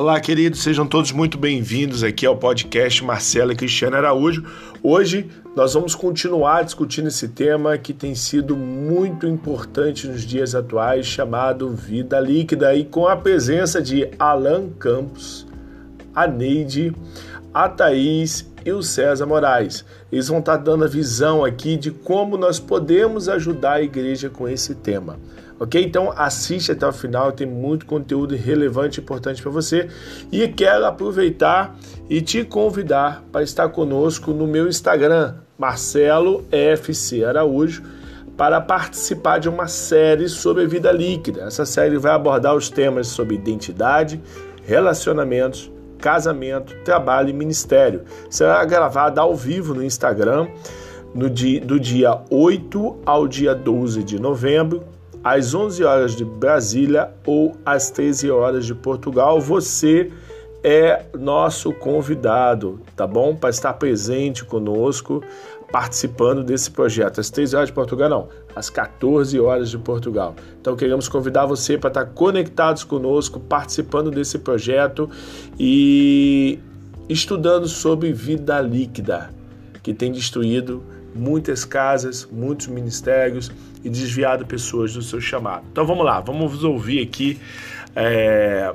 Olá, queridos, sejam todos muito bem-vindos aqui ao podcast Marcelo e Cristiano Araújo. Hoje nós vamos continuar discutindo esse tema que tem sido muito importante nos dias atuais, chamado vida líquida, e com a presença de Alan Campos, a Neide, a Thaís e o César Moraes. Eles vão estar dando a visão aqui de como nós podemos ajudar a igreja com esse tema. Ok? Então assiste até o final, tem muito conteúdo relevante e importante para você. E quero aproveitar e te convidar para estar conosco no meu Instagram, Marcelo FC Araújo, para participar de uma série sobre vida líquida. Essa série vai abordar os temas sobre identidade, relacionamentos, casamento, trabalho e ministério. Será gravada ao vivo no Instagram no dia, do dia 8 ao dia 12 de novembro às 11 horas de Brasília ou às 13 horas de Portugal. Você é nosso convidado, tá bom? Para estar presente conosco, participando desse projeto. Às 13 horas de Portugal, não, às 14 horas de Portugal. Então queremos convidar você para estar conectados conosco, participando desse projeto e estudando sobre vida líquida, que tem destruído muitas casas, muitos ministérios e desviado pessoas do seu chamado. Então vamos lá, vamos ouvir aqui é,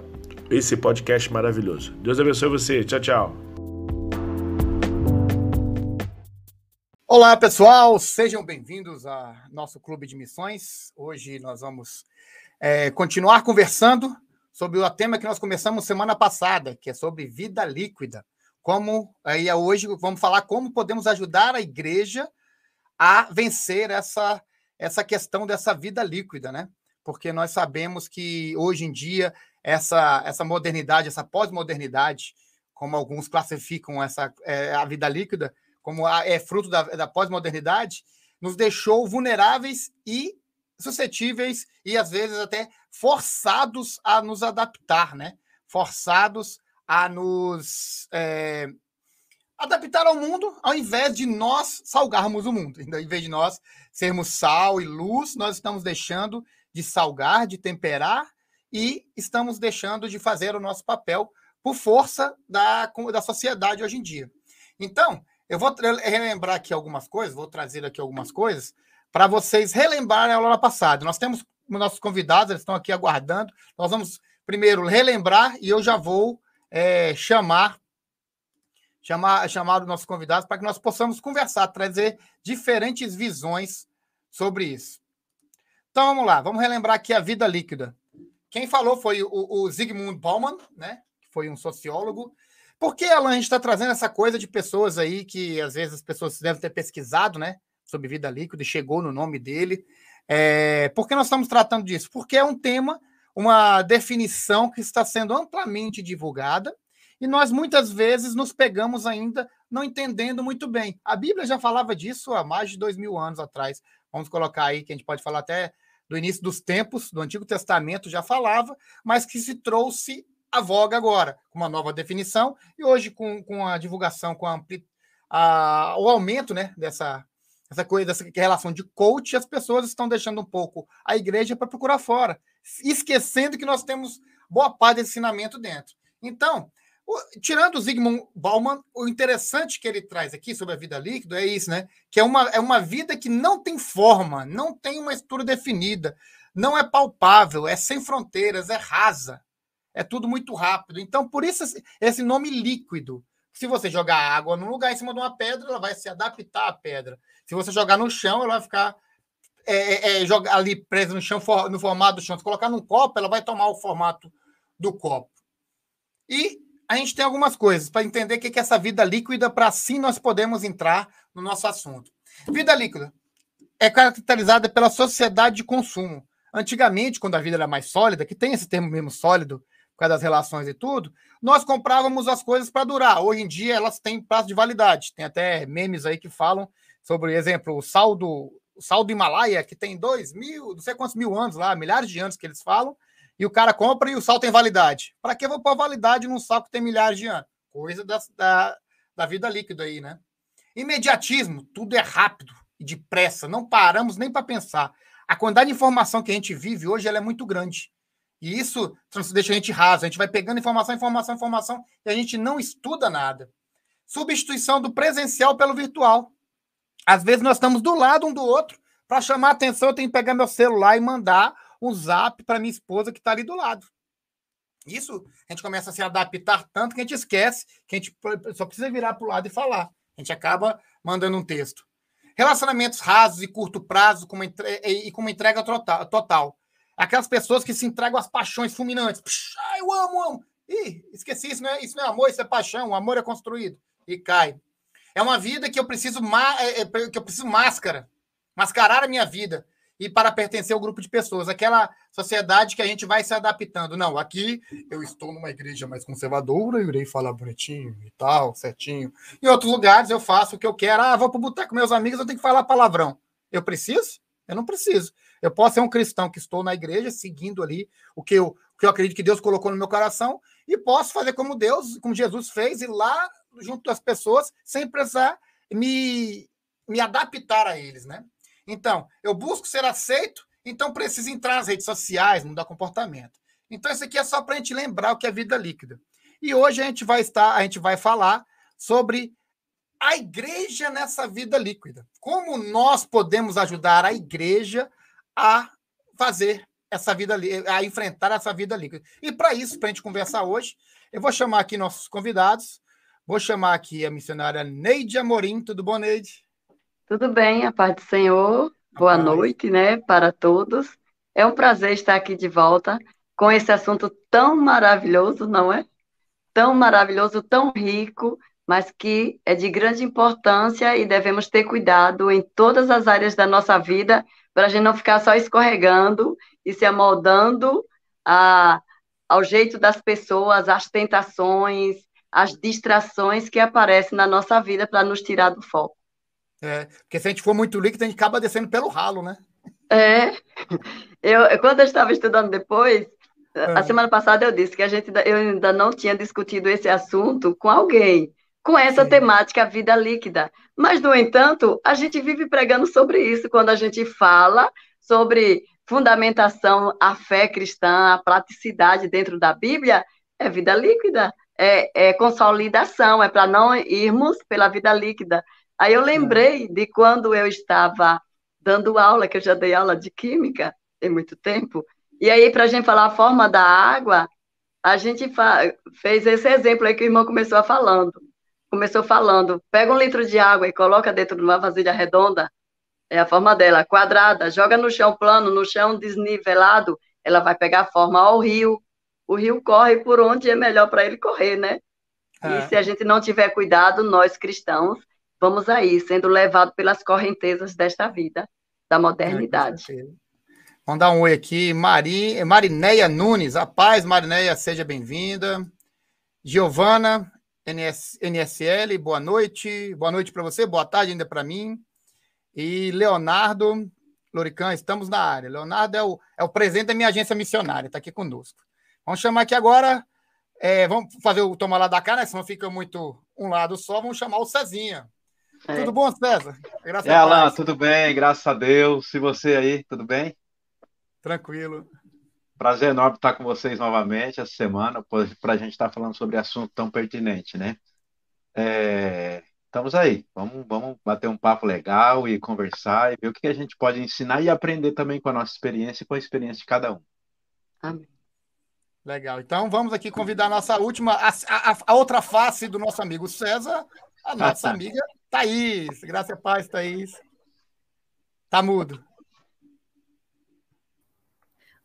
esse podcast maravilhoso. Deus abençoe você. Tchau, tchau. Olá, pessoal, sejam bem-vindos ao nosso clube de missões. Hoje nós vamos é, continuar conversando sobre o tema que nós começamos semana passada, que é sobre vida líquida. Como aí hoje vamos falar como podemos ajudar a igreja a vencer essa essa questão dessa vida líquida, né? Porque nós sabemos que hoje em dia essa, essa modernidade, essa pós-modernidade, como alguns classificam essa é, a vida líquida, como a, é fruto da, da pós-modernidade, nos deixou vulneráveis e suscetíveis e às vezes até forçados a nos adaptar, né? Forçados a nos é, adaptar ao mundo, ao invés de nós salgarmos o mundo. Então, em vez de nós sermos sal e luz, nós estamos deixando de salgar, de temperar e estamos deixando de fazer o nosso papel por força da, da sociedade hoje em dia. Então, eu vou relembrar aqui algumas coisas, vou trazer aqui algumas coisas para vocês relembrarem a aula passada. Nós temos nossos convidados, eles estão aqui aguardando. Nós vamos primeiro relembrar e eu já vou é, chamar chamar, chamar os nossos convidados para que nós possamos conversar, trazer diferentes visões sobre isso. Então vamos lá, vamos relembrar aqui a vida líquida. Quem falou foi o, o Zygmunt Bauman, né? Que foi um sociólogo. Por que, Alan, a gente está trazendo essa coisa de pessoas aí que às vezes as pessoas devem ter pesquisado, né? Sobre vida líquida e chegou no nome dele. É, por que nós estamos tratando disso? Porque é um tema, uma definição que está sendo amplamente divulgada e nós muitas vezes nos pegamos ainda não entendendo muito bem. A Bíblia já falava disso há mais de dois mil anos atrás. Vamos colocar aí que a gente pode falar até do início dos tempos, do Antigo Testamento já falava, mas que se trouxe a voga agora, com uma nova definição, e hoje com, com a divulgação, com a, a, o aumento né, dessa, essa coisa, dessa relação de coach, as pessoas estão deixando um pouco a igreja para procurar fora, esquecendo que nós temos boa parte desse ensinamento dentro. Então, tirando o Zygmunt Bauman, o interessante que ele traz aqui sobre a vida líquida é isso, né? Que é uma, é uma vida que não tem forma, não tem uma estrutura definida, não é palpável, é sem fronteiras, é rasa, é tudo muito rápido. Então, por isso esse nome líquido. Se você jogar água num lugar em cima de uma pedra, ela vai se adaptar à pedra. Se você jogar no chão, ela vai ficar é, é, é jogar ali presa no chão, no formato do chão. Se colocar num copo, ela vai tomar o formato do copo. E a gente tem algumas coisas para entender o que é essa vida líquida, para assim nós podemos entrar no nosso assunto. Vida líquida é caracterizada pela sociedade de consumo. Antigamente, quando a vida era mais sólida, que tem esse termo mesmo sólido, por causa das relações e tudo, nós comprávamos as coisas para durar. Hoje em dia, elas têm prazo de validade. Tem até memes aí que falam sobre, exemplo, o saldo, o saldo Himalaia, que tem dois mil, não sei quantos mil anos lá, milhares de anos que eles falam, e o cara compra e o sal tem validade. Para que eu vou pôr validade num sal que tem milhares de anos? Coisa da, da, da vida líquida aí, né? Imediatismo, tudo é rápido e depressa, não paramos nem para pensar. A quantidade de informação que a gente vive hoje ela é muito grande. E isso deixa a gente raso. A gente vai pegando informação, informação, informação e a gente não estuda nada. Substituição do presencial pelo virtual. Às vezes nós estamos do lado um do outro. Para chamar a atenção, eu tenho que pegar meu celular e mandar um zap para minha esposa que está ali do lado. Isso a gente começa a se adaptar tanto que a gente esquece que a gente só precisa virar para o lado e falar. A gente acaba mandando um texto. Relacionamentos rasos e curto prazo com e com uma entrega total. Aquelas pessoas que se entregam às paixões fulminantes. Puxa, eu amo, amo. Ih, esqueci, isso não, é, isso não é amor, isso é paixão. O amor é construído. E cai. É uma vida que eu preciso, é, é, que eu preciso máscara. Mascarar a minha vida e para pertencer ao grupo de pessoas, aquela sociedade que a gente vai se adaptando. Não, aqui eu estou numa igreja mais conservadora, eu irei falar bonitinho e tal, certinho. Em outros lugares eu faço o que eu quero. Ah, vou para o boteco com meus amigos, eu tenho que falar palavrão. Eu preciso? Eu não preciso. Eu posso ser um cristão que estou na igreja, seguindo ali o que eu, o que eu acredito que Deus colocou no meu coração, e posso fazer como Deus, como Jesus fez, e lá junto das pessoas, sem precisar me, me adaptar a eles, né? Então, eu busco ser aceito, então preciso entrar nas redes sociais, mudar comportamento. Então, isso aqui é só para a gente lembrar o que é vida líquida. E hoje a gente vai estar, a gente vai falar sobre a igreja nessa vida líquida. Como nós podemos ajudar a igreja a fazer essa vida, a enfrentar essa vida líquida. E para isso, para a gente conversar hoje, eu vou chamar aqui nossos convidados. Vou chamar aqui a missionária Neide Amorim. Tudo bom, Neide? Tudo bem, a paz do Senhor. Boa noite, né, para todos. É um prazer estar aqui de volta com esse assunto tão maravilhoso, não é? Tão maravilhoso, tão rico, mas que é de grande importância e devemos ter cuidado em todas as áreas da nossa vida para a gente não ficar só escorregando e se amoldando a, ao jeito das pessoas, às tentações, às distrações que aparecem na nossa vida para nos tirar do foco. É, porque se a gente for muito líquido, a gente acaba descendo pelo ralo, né? É. Eu, quando eu estava estudando depois, a semana passada eu disse que a gente eu ainda não tinha discutido esse assunto com alguém, com essa Sim. temática vida líquida. Mas, no entanto, a gente vive pregando sobre isso quando a gente fala sobre fundamentação, a fé cristã, a praticidade dentro da Bíblia, é vida líquida, é, é consolidação, é para não irmos pela vida líquida. Aí eu lembrei de quando eu estava dando aula, que eu já dei aula de química tem muito tempo, e aí, para a gente falar a forma da água, a gente fez esse exemplo aí que o irmão começou falando. Começou falando, pega um litro de água e coloca dentro de uma vasilha redonda, é a forma dela, quadrada, joga no chão plano, no chão desnivelado, ela vai pegar a forma ao rio. O rio corre por onde é melhor para ele correr, né? É. E se a gente não tiver cuidado, nós cristãos, vamos aí sendo levados pelas correntezas desta vida, da modernidade. É, Vamos dar um oi aqui. Mari, Marineia Nunes. A paz, Marineia, seja bem-vinda. Giovana, NS, NSL, boa noite. Boa noite para você, boa tarde ainda para mim. E Leonardo Lorican, estamos na área. Leonardo é o, é o presidente da minha agência missionária, está aqui conosco. Vamos chamar aqui agora, é, vamos fazer o tomar lá da cá, né? Senão fica muito um lado só. Vamos chamar o Cezinha. É. Tudo bom, César? Graças é, Alan, tudo bem, graças a Deus. E você aí, tudo bem? Tranquilo. Prazer enorme estar com vocês novamente essa semana, para a gente estar falando sobre assunto tão pertinente, né? É, estamos aí, vamos, vamos bater um papo legal e conversar e ver o que a gente pode ensinar e aprender também com a nossa experiência e com a experiência de cada um. Amém. Legal. Então vamos aqui convidar a nossa última, a, a, a outra face do nosso amigo César, a nossa amiga Thaís. Graças a paz, Thaís. Tá mudo.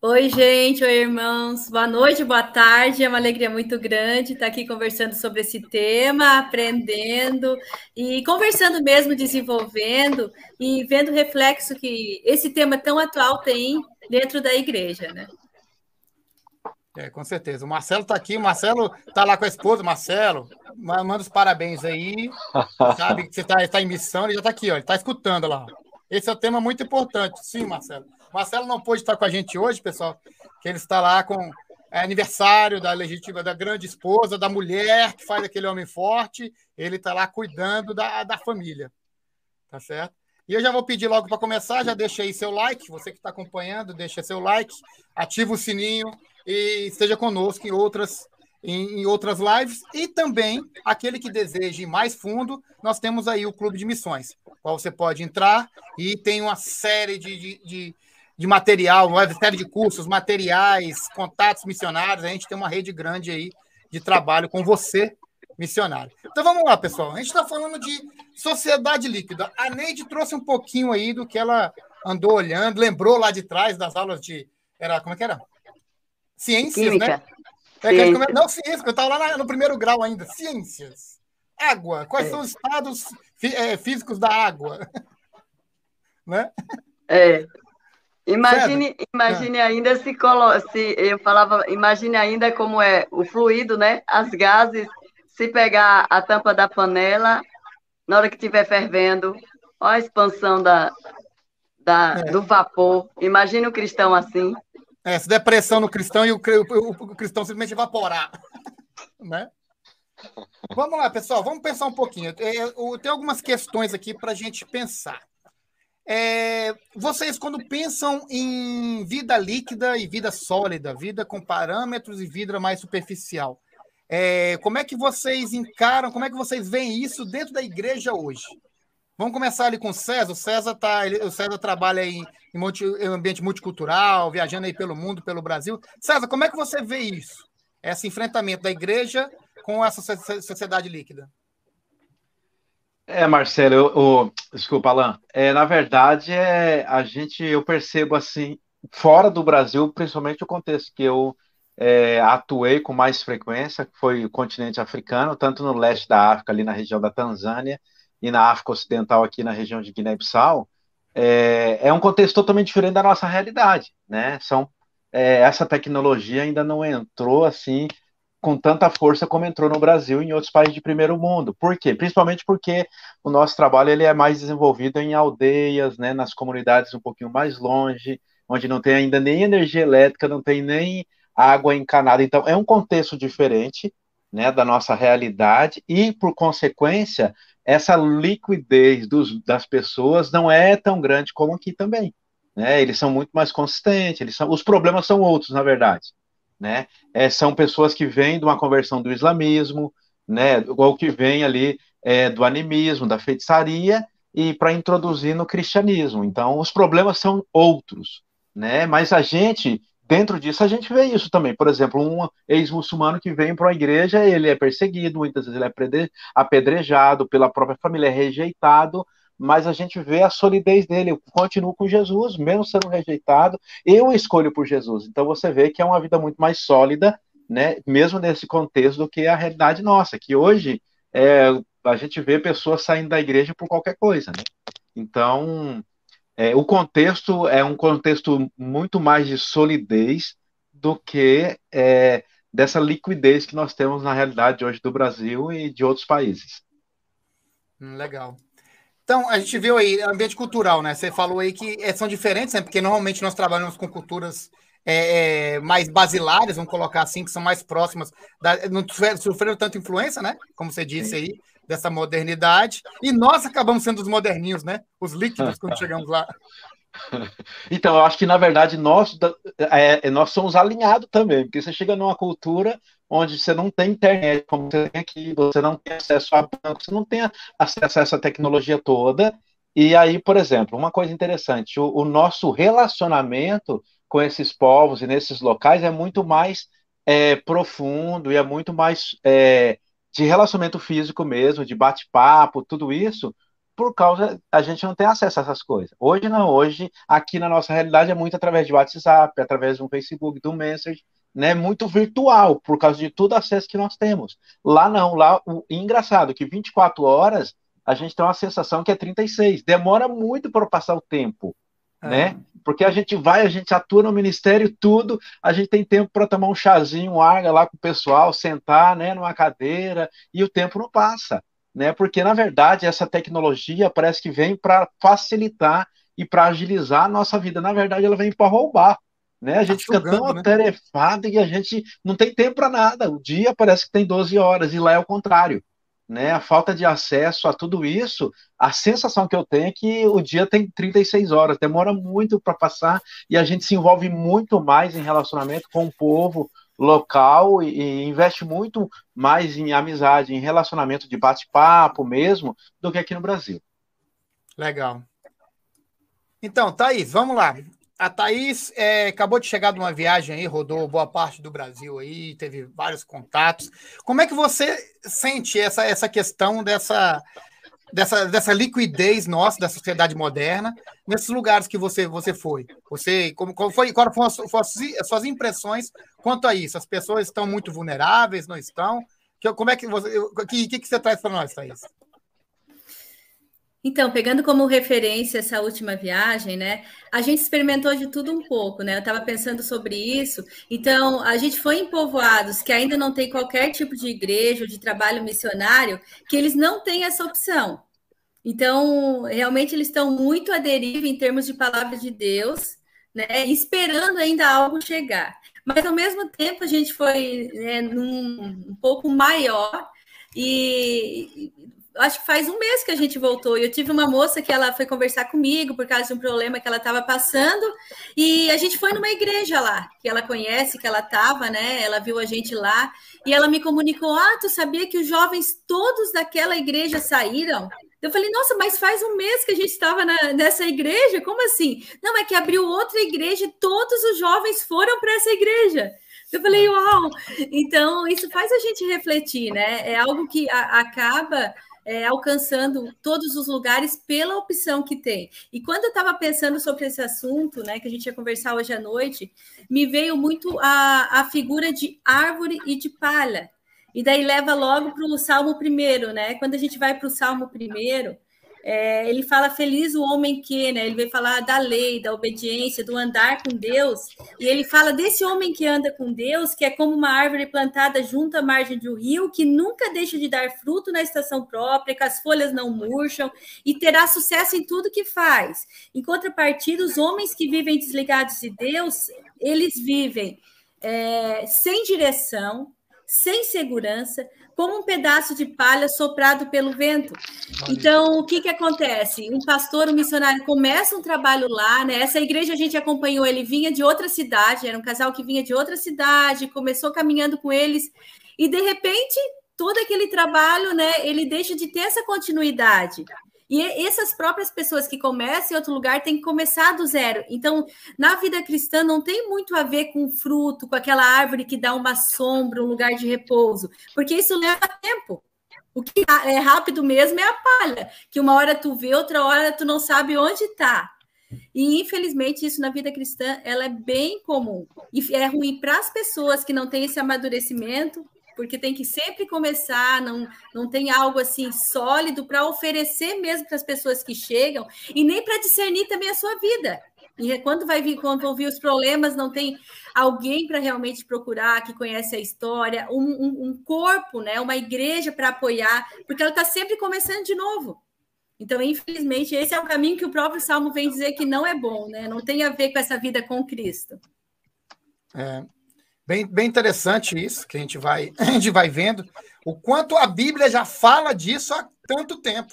Oi, gente, oi, irmãos. Boa noite, boa tarde. É uma alegria muito grande estar aqui conversando sobre esse tema, aprendendo e conversando mesmo, desenvolvendo e vendo o reflexo que esse tema tão atual tem dentro da igreja, né? É, com certeza. O Marcelo está aqui, o Marcelo está lá com a esposa, Marcelo, manda os parabéns aí. Sabe que você está tá em missão, ele já está aqui, ó, ele está escutando lá. Esse é um tema muito importante. Sim, Marcelo. Marcelo não pôde estar com a gente hoje, pessoal, que ele está lá com é, aniversário da legítima da grande esposa, da mulher que faz aquele homem forte. Ele está lá cuidando da, da família. Tá certo? E eu já vou pedir logo para começar, já deixa aí seu like, você que está acompanhando, deixa seu like, ativa o sininho e esteja conosco em outras em, outras lives e também aquele que deseja ir mais fundo, nós temos aí o Clube de Missões, qual você pode entrar e tem uma série de, de, de, de material, uma série de cursos, materiais, contatos missionários, a gente tem uma rede grande aí de trabalho com você, missionário. Então vamos lá, pessoal. A gente está falando de sociedade líquida. A Neide trouxe um pouquinho aí do que ela andou olhando, lembrou lá de trás das aulas de. Era, como é que era? Ciências, Química. né? É, come... Não, ciências, eu estava lá no primeiro grau ainda. Ciências. Água. Quais é. são os estados é, físicos da água? né? É. Imagine, imagine é. ainda se, colo... se eu falava, imagine ainda como é o fluido, né? As gases, se pegar a tampa da panela, na hora que estiver fervendo, olha a expansão da, da, é. do vapor. Imagine o cristão assim. É, se der pressão no cristão e o, o, o cristão simplesmente evaporar. né? Vamos lá, pessoal, vamos pensar um pouquinho. É, tem algumas questões aqui para a gente pensar. É, vocês, quando pensam em vida líquida e vida sólida, vida com parâmetros e vida mais superficial, é, como é que vocês encaram, como é que vocês veem isso dentro da igreja hoje? Vamos começar ali com o César. O César, tá, ele, o César trabalha em, em, multi, em ambiente multicultural, viajando aí pelo mundo, pelo Brasil. César, como é que você vê isso? Esse enfrentamento da igreja com essa sociedade líquida? É, Marcelo, eu, eu, desculpa, Alan. É, na verdade, é, a gente, eu percebo assim, fora do Brasil, principalmente o contexto que eu é, atuei com mais frequência, que foi o continente africano, tanto no leste da África, ali na região da Tanzânia, e na África Ocidental, aqui na região de Guiné-Bissau, é, é, um contexto totalmente diferente da nossa realidade, né? São, é, essa tecnologia ainda não entrou assim com tanta força como entrou no Brasil e em outros países de primeiro mundo. Por quê? Principalmente porque o nosso trabalho ele é mais desenvolvido em aldeias, né, nas comunidades um pouquinho mais longe, onde não tem ainda nem energia elétrica, não tem nem água encanada. Então, é um contexto diferente né, da nossa realidade e, por consequência, essa liquidez dos, das pessoas não é tão grande como aqui também. Né? Eles são muito mais consistentes, eles são, os problemas são outros, na verdade. Né? É, são pessoas que vêm de uma conversão do islamismo, né, ou que vêm ali é, do animismo, da feitiçaria, e para introduzir no cristianismo. Então, os problemas são outros. Né? Mas a gente dentro disso a gente vê isso também. Por exemplo, um ex-muçulmano que vem para uma igreja, ele é perseguido, muitas vezes ele é apedrejado pela própria família, é rejeitado, mas a gente vê a solidez dele. Eu continuo com Jesus, mesmo sendo rejeitado, eu escolho por Jesus. Então você vê que é uma vida muito mais sólida, né, mesmo nesse contexto, do que a realidade nossa, que hoje é, a gente vê pessoas saindo da igreja por qualquer coisa, né? Então, é, o contexto é um contexto muito mais de solidez do que é, dessa liquidez que nós temos na realidade hoje do Brasil e de outros países. Hum, legal. Então, a gente viu aí ambiente cultural, né? Você falou aí que é, são diferentes, né? Porque normalmente nós trabalhamos com culturas é, é, mais basilares, vamos colocar assim, que são mais próximas, da, não sofreram tanta influência, né? Como você disse aí, dessa modernidade, e nós acabamos sendo os moderninhos, né? Os líquidos quando chegamos lá. Então, eu acho que, na verdade, nós, é, é, nós somos alinhados também, porque você chega numa cultura onde você não tem internet, como você tem aqui, você não tem acesso a banco, você não tem acesso a essa tecnologia toda. E aí, por exemplo, uma coisa interessante, o, o nosso relacionamento com esses povos e nesses locais é muito mais é, profundo e é muito mais é, de relacionamento físico mesmo, de bate-papo, tudo isso, por causa a gente não tem acesso a essas coisas. Hoje não, hoje aqui na nossa realidade é muito através de WhatsApp, através do Facebook, do Messenger, né, muito virtual, por causa de todo acesso que nós temos. Lá não, lá o engraçado que 24 horas a gente tem uma sensação que é 36. Demora muito para passar o tempo, é. né? Porque a gente vai, a gente atua no ministério, tudo, a gente tem tempo para tomar um chazinho, um arga lá com o pessoal, sentar, né, numa cadeira, e o tempo não passa, né? Porque na verdade essa tecnologia parece que vem para facilitar e para agilizar a nossa vida. Na verdade, ela vem para roubar. Né? A gente tá fica tão né? atarefado e a gente não tem tempo para nada. O dia parece que tem 12 horas, e lá é o contrário. Né, a falta de acesso a tudo isso, a sensação que eu tenho é que o dia tem 36 horas, demora muito para passar e a gente se envolve muito mais em relacionamento com o povo local e, e investe muito mais em amizade, em relacionamento de bate-papo mesmo, do que aqui no Brasil. Legal. Então, Thaís, vamos lá. A Thaís é, acabou de chegar de uma viagem aí, rodou boa parte do Brasil aí, teve vários contatos. Como é que você sente essa, essa questão dessa, dessa, dessa liquidez nossa da sociedade moderna nesses lugares que você, você foi? Você como, como foi, quais foram as, as, suas impressões quanto a isso? As pessoas estão muito vulneráveis, não estão? Que, como é que você, o que, que, que você traz para nós, Thaís? Então, pegando como referência essa última viagem, né? A gente experimentou de tudo um pouco, né? Eu estava pensando sobre isso. Então, a gente foi em povoados que ainda não tem qualquer tipo de igreja ou de trabalho missionário, que eles não têm essa opção. Então, realmente eles estão muito à deriva em termos de palavra de Deus, né? Esperando ainda algo chegar. Mas ao mesmo tempo a gente foi né, num, um pouco maior e acho que faz um mês que a gente voltou. E eu tive uma moça que ela foi conversar comigo por causa de um problema que ela estava passando. E a gente foi numa igreja lá, que ela conhece, que ela estava, né? Ela viu a gente lá. E ela me comunicou: Ah, tu sabia que os jovens todos daquela igreja saíram? Eu falei, nossa, mas faz um mês que a gente estava nessa igreja, como assim? Não, é que abriu outra igreja e todos os jovens foram para essa igreja. Eu falei, uau! Então, isso faz a gente refletir, né? É algo que a, acaba é, alcançando todos os lugares pela opção que tem. E quando eu estava pensando sobre esse assunto, né, que a gente ia conversar hoje à noite, me veio muito a, a figura de árvore e de palha. E daí leva logo para o Salmo primeiro, né? Quando a gente vai para o Salmo primeiro, é, ele fala feliz o homem que, né? Ele vai falar da lei, da obediência, do andar com Deus. E ele fala desse homem que anda com Deus, que é como uma árvore plantada junto à margem do rio, que nunca deixa de dar fruto na estação própria, que as folhas não murcham e terá sucesso em tudo que faz. Em contrapartida, os homens que vivem desligados de Deus, eles vivem é, sem direção, sem segurança, como um pedaço de palha soprado pelo vento. Então, o que, que acontece? Um pastor, um missionário começa um trabalho lá, né? Essa igreja a gente acompanhou, ele vinha de outra cidade, era um casal que vinha de outra cidade, começou caminhando com eles, e de repente, todo aquele trabalho, né, ele deixa de ter essa continuidade. E essas próprias pessoas que começam em outro lugar têm que começar do zero. Então, na vida cristã, não tem muito a ver com fruto, com aquela árvore que dá uma sombra, um lugar de repouso, porque isso leva tempo. O que é rápido mesmo é a palha, que uma hora tu vê, outra hora tu não sabe onde está. E infelizmente isso na vida cristã ela é bem comum e é ruim para as pessoas que não têm esse amadurecimento porque tem que sempre começar, não, não tem algo assim sólido para oferecer mesmo para as pessoas que chegam e nem para discernir também a sua vida. E quando vai vir, quando vão vir os problemas, não tem alguém para realmente procurar que conhece a história, um, um, um corpo, né, uma igreja para apoiar, porque ela está sempre começando de novo. Então, infelizmente, esse é o caminho que o próprio Salmo vem dizer que não é bom, né? Não tem a ver com essa vida com Cristo. É, Bem, bem interessante isso, que a gente, vai, a gente vai vendo o quanto a Bíblia já fala disso há tanto tempo,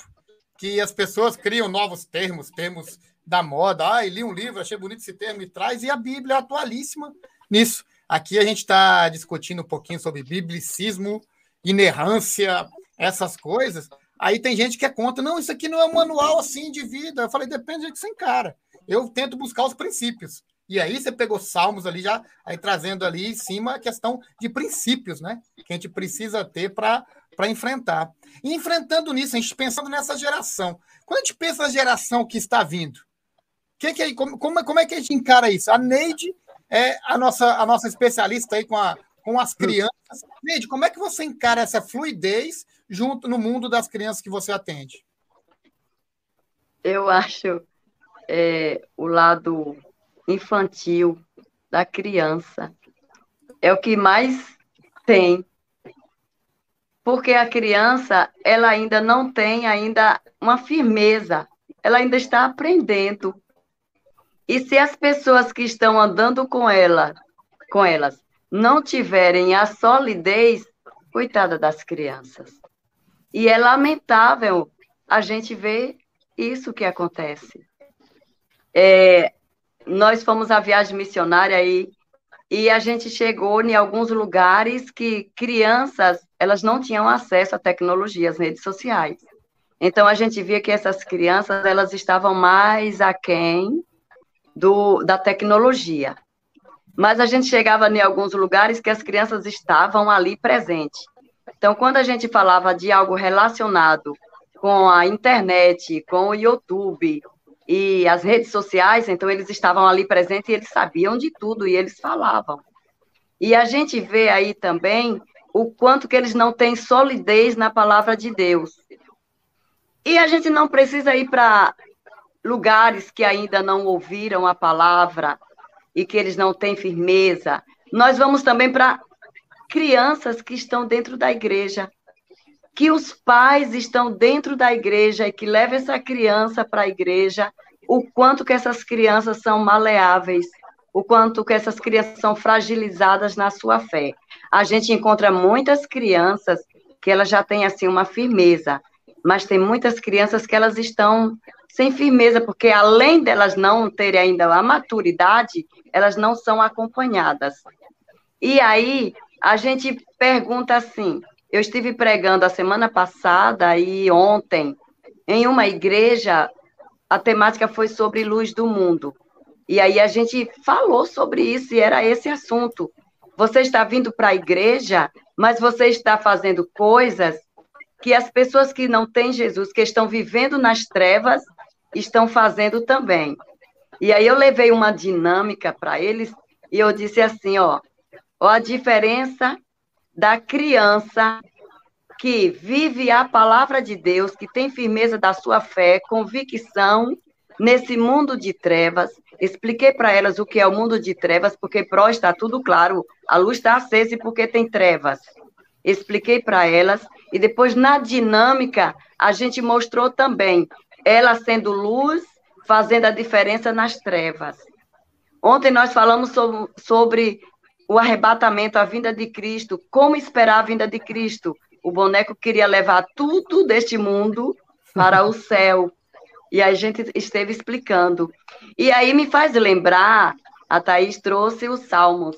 que as pessoas criam novos termos, termos da moda. Ah, li um livro, achei bonito esse termo e traz, e a Bíblia é atualíssima nisso. Aqui a gente está discutindo um pouquinho sobre biblicismo, inerrância, essas coisas. Aí tem gente que é contra, não, isso aqui não é um manual assim de vida. Eu falei, depende de que você encara. Eu tento buscar os princípios. E aí você pegou Salmos ali já, aí trazendo ali em cima a questão de princípios, né? Que a gente precisa ter para enfrentar. E enfrentando nisso, a gente pensando nessa geração. Quando a gente pensa na geração que está vindo, que que, como, como, como é que a gente encara isso? A Neide é a nossa, a nossa especialista aí com, a, com as crianças. Neide, como é que você encara essa fluidez junto no mundo das crianças que você atende? Eu acho é, o lado infantil da criança. É o que mais tem. Porque a criança, ela ainda não tem ainda uma firmeza, ela ainda está aprendendo. E se as pessoas que estão andando com ela, com elas, não tiverem a solidez, coitada das crianças. E é lamentável a gente ver isso que acontece. É, nós fomos à viagem missionária aí e a gente chegou em alguns lugares que crianças elas não tinham acesso à tecnologia, às redes sociais. Então a gente via que essas crianças elas estavam mais aquém do, da tecnologia. Mas a gente chegava em alguns lugares que as crianças estavam ali presentes. Então, quando a gente falava de algo relacionado com a internet, com o YouTube e as redes sociais, então eles estavam ali presentes e eles sabiam de tudo e eles falavam. E a gente vê aí também o quanto que eles não têm solidez na palavra de Deus. E a gente não precisa ir para lugares que ainda não ouviram a palavra e que eles não têm firmeza. Nós vamos também para crianças que estão dentro da igreja, que os pais estão dentro da igreja e que levam essa criança para a igreja, o quanto que essas crianças são maleáveis, o quanto que essas crianças são fragilizadas na sua fé. A gente encontra muitas crianças que elas já têm assim uma firmeza, mas tem muitas crianças que elas estão sem firmeza, porque além delas não terem ainda a maturidade, elas não são acompanhadas. E aí a gente pergunta assim: eu estive pregando a semana passada e ontem em uma igreja, a temática foi sobre luz do mundo. E aí a gente falou sobre isso e era esse assunto. Você está vindo para a igreja, mas você está fazendo coisas que as pessoas que não têm Jesus, que estão vivendo nas trevas, estão fazendo também. E aí eu levei uma dinâmica para eles e eu disse assim, ó, ó a diferença da criança que vive a palavra de Deus, que tem firmeza da sua fé, convicção nesse mundo de trevas. Expliquei para elas o que é o mundo de trevas, porque pró está tudo claro, a luz está acesa e porque tem trevas. Expliquei para elas e depois na dinâmica a gente mostrou também ela sendo luz, fazendo a diferença nas trevas. Ontem nós falamos sobre, sobre o arrebatamento, a vinda de Cristo, como esperar a vinda de Cristo. O boneco queria levar tudo deste mundo para o céu. E a gente esteve explicando. E aí me faz lembrar, a Thaís trouxe os Salmos.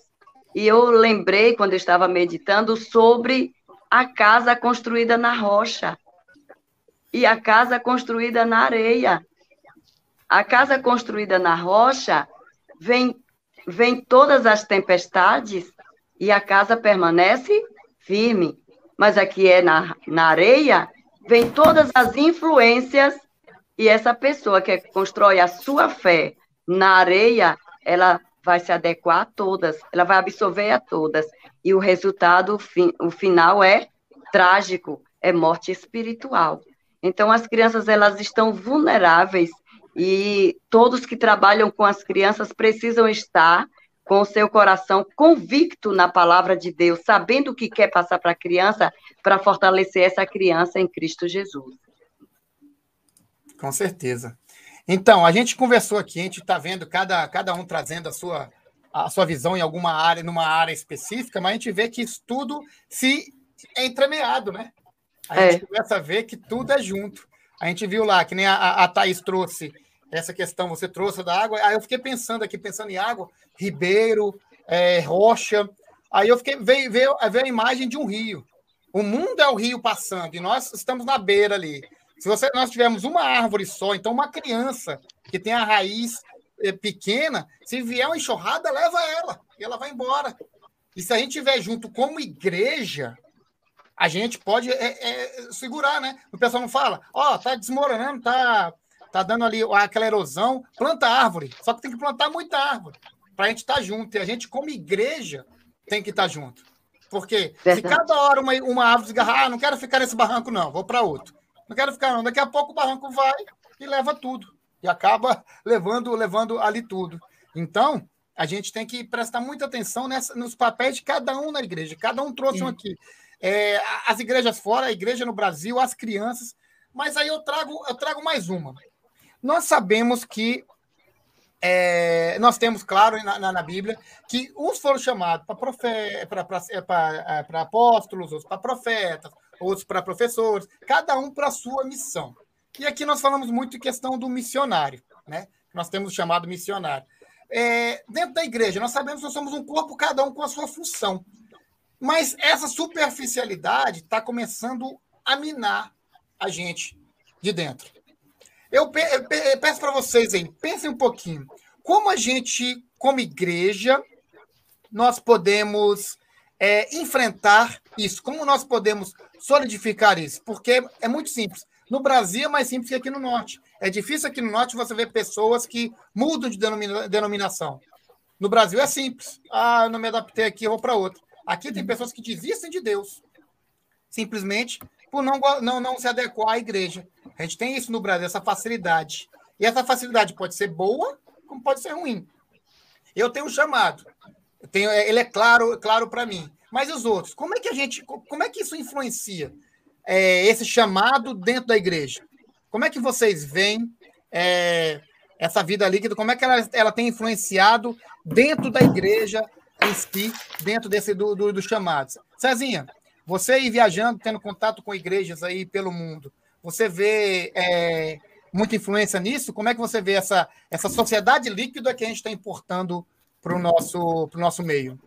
E eu lembrei, quando eu estava meditando, sobre a casa construída na rocha e a casa construída na areia. A casa construída na rocha vem vem todas as tempestades e a casa permanece firme. Mas aqui é na, na areia, vem todas as influências e essa pessoa que constrói a sua fé na areia, ela vai se adequar a todas, ela vai absorver a todas. E o resultado, o, o final é trágico, é morte espiritual. Então, as crianças elas estão vulneráveis e todos que trabalham com as crianças precisam estar com o seu coração convicto na palavra de Deus, sabendo o que quer passar para a criança, para fortalecer essa criança em Cristo Jesus. Com certeza. Então, a gente conversou aqui, a gente está vendo cada, cada um trazendo a sua, a sua visão em alguma área, numa área específica, mas a gente vê que isso tudo se é entremeado, né? A é. gente começa a ver que tudo é junto. A gente viu lá, que nem a, a Thaís trouxe essa questão, você trouxe da água. Aí eu fiquei pensando aqui, pensando em água, ribeiro, é, rocha. Aí eu fiquei, veio, veio, veio a imagem de um rio. O mundo é o rio passando e nós estamos na beira ali. Se você, nós tivermos uma árvore só, então uma criança que tem a raiz é, pequena, se vier uma enxurrada, leva ela e ela vai embora. E se a gente tiver junto como igreja, a gente pode é, é, segurar, né? O pessoal não fala, ó, oh, tá desmoronando, tá, tá dando ali aquela erosão, planta árvore. Só que tem que plantar muita árvore para a gente estar tá junto. E a gente, como igreja, tem que estar tá junto. Porque Verdade. se cada hora uma, uma árvore desgarrar, ah, não quero ficar nesse barranco, não, vou para outro. Não quero ficar, não. Daqui a pouco o barranco vai e leva tudo. E acaba levando, levando ali tudo. Então, a gente tem que prestar muita atenção nessa, nos papéis de cada um na igreja. Cada um trouxe Sim. um aqui é, as igrejas fora, a igreja no Brasil, as crianças. Mas aí eu trago, eu trago mais uma. Nós sabemos que é, nós temos, claro, na, na, na, Bíblia, que uns foram chamados para é, é, apóstolos, outros para profetas, outros para professores, cada um para a sua missão. E aqui nós falamos muito em questão do missionário, né? Nós temos o chamado missionário. É, dentro da igreja, nós sabemos que nós somos um corpo, cada um com a sua função. Mas essa superficialidade está começando a minar a gente de dentro. Eu, peço para vocês aí, pensem um pouquinho. Como a gente, como igreja, nós podemos é, enfrentar isso? Como nós podemos solidificar isso? Porque é muito simples. No Brasil é mais simples que aqui no Norte. É difícil aqui no Norte você ver pessoas que mudam de denomina denominação. No Brasil é simples. Ah, eu não me adaptei aqui, eu vou para outro. Aqui tem pessoas que desistem de Deus, simplesmente por não, não, não se adequar à igreja. A gente tem isso no Brasil, essa facilidade. E essa facilidade pode ser boa, como pode ser ruim. Eu tenho um chamado. Eu tenho, ele é claro, claro para mim. Mas os outros? Como é que a gente, como é que isso influencia é, esse chamado dentro da igreja? Como é que vocês veem é, essa vida líquida? Como é que ela, ela tem influenciado dentro da igreja si, dentro desse do, do, do chamados? Cezinha, você ir viajando, tendo contato com igrejas aí pelo mundo, você vê é, muita influência nisso? Como é que você vê essa, essa sociedade líquida que a gente está importando para o nosso, nosso meio?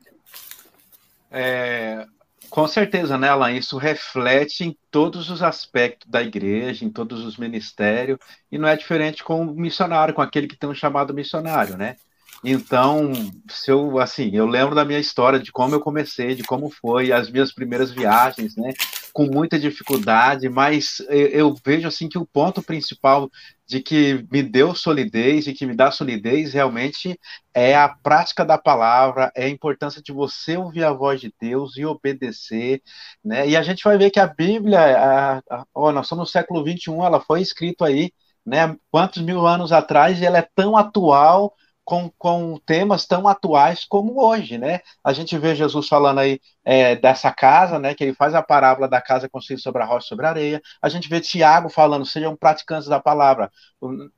É, com certeza, né, Alain? Isso reflete em todos os aspectos da igreja, em todos os ministérios, e não é diferente com o missionário, com aquele que tem um chamado missionário, né? Então, se eu, assim, eu lembro da minha história, de como eu comecei, de como foi as minhas primeiras viagens, né? Com muita dificuldade, mas eu, eu vejo, assim, que o ponto principal de que me deu solidez e que me dá solidez realmente é a prática da palavra, é a importância de você ouvir a voz de Deus e obedecer, né? E a gente vai ver que a Bíblia, a, a, ó, nós somos no século 21, ela foi escrita aí, né? Quantos mil anos atrás e ela é tão atual com, com temas tão atuais como hoje, né? A gente vê Jesus falando aí é, dessa casa, né? Que ele faz a parábola da casa construída sobre a rocha sobre a areia. A gente vê Tiago falando, sejam praticantes da palavra,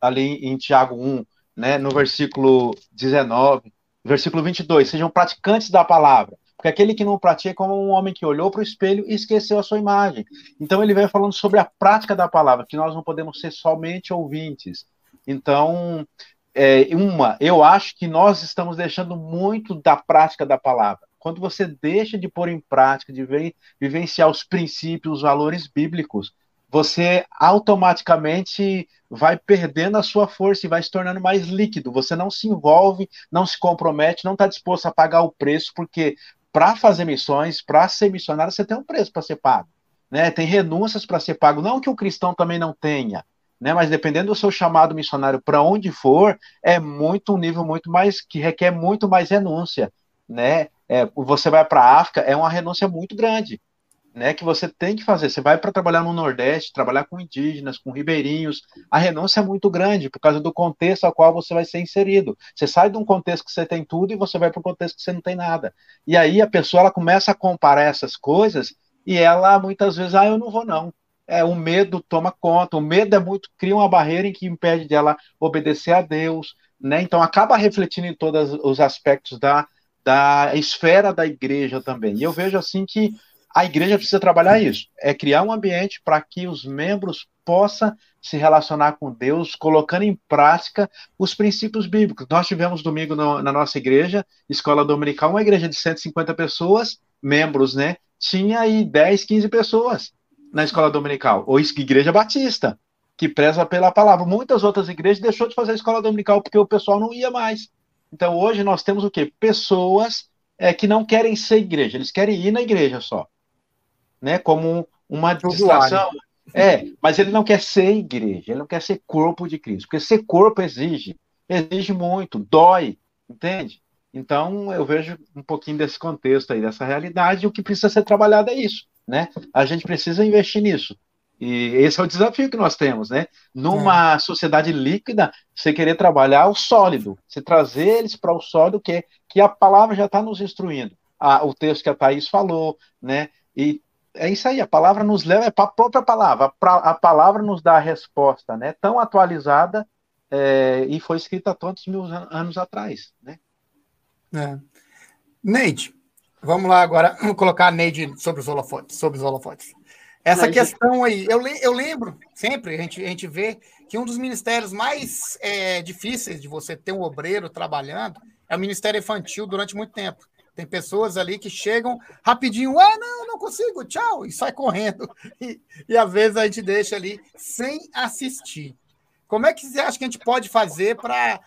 ali em Tiago 1, né? No versículo 19, versículo 22, sejam praticantes da palavra. Porque aquele que não pratica é como um homem que olhou para o espelho e esqueceu a sua imagem. Então ele vem falando sobre a prática da palavra, que nós não podemos ser somente ouvintes. Então, é, uma, eu acho que nós estamos deixando muito da prática da palavra. Quando você deixa de pôr em prática, de vivenciar os princípios, os valores bíblicos, você automaticamente vai perdendo a sua força e vai se tornando mais líquido. Você não se envolve, não se compromete, não está disposto a pagar o preço, porque para fazer missões, para ser missionário, você tem um preço para ser pago. Né? Tem renúncias para ser pago. Não que o cristão também não tenha, né? Mas dependendo do seu chamado missionário para onde for, é muito um nível muito mais que requer muito mais renúncia, né? É, você vai para a África, é uma renúncia muito grande, né? Que você tem que fazer. Você vai para trabalhar no Nordeste, trabalhar com indígenas, com ribeirinhos, a renúncia é muito grande por causa do contexto ao qual você vai ser inserido. Você sai de um contexto que você tem tudo e você vai para um contexto que você não tem nada. E aí a pessoa ela começa a comparar essas coisas e ela muitas vezes, ah, eu não vou não é, o medo toma conta, o medo é muito, cria uma barreira em que impede dela obedecer a Deus, né? Então acaba refletindo em todos os aspectos da, da esfera da igreja também. E eu vejo assim que a igreja precisa trabalhar isso, é criar um ambiente para que os membros possam se relacionar com Deus, colocando em prática os princípios bíblicos. Nós tivemos domingo no, na nossa igreja, escola dominical, uma igreja de 150 pessoas, membros, né? Tinha aí 10, 15 pessoas na escola dominical, ou igreja batista, que preza pela palavra. Muitas outras igrejas deixou de fazer a escola dominical porque o pessoal não ia mais. Então hoje nós temos o quê? Pessoas é, que não querem ser igreja, eles querem ir na igreja só, né? Como uma distração. É, mas ele não quer ser igreja, ele não quer ser corpo de Cristo, porque ser corpo exige, exige muito, dói, entende? Então eu vejo um pouquinho desse contexto aí, dessa realidade, e o que precisa ser trabalhado é isso né? A gente precisa investir nisso. E esse é o desafio que nós temos, né? Numa é. sociedade líquida, você querer trabalhar o sólido, você trazer eles para o sólido, que, que a palavra já está nos instruindo. A, o texto que a Thaís falou, né? E é isso aí, a palavra nos leva, é para a própria palavra, a, a palavra nos dá a resposta, né? Tão atualizada é, e foi escrita há tantos mil anos atrás, né? É. Neide, Vamos lá agora, vamos colocar a Neide sobre os holofotes. Sobre os holofotes. Essa questão aí, eu, eu lembro sempre, a gente, a gente vê que um dos ministérios mais é, difíceis de você ter um obreiro trabalhando é o Ministério Infantil durante muito tempo. Tem pessoas ali que chegam rapidinho, ah, não, não consigo, tchau, e sai correndo. E, e às vezes a gente deixa ali sem assistir. Como é que você acha que a gente pode fazer para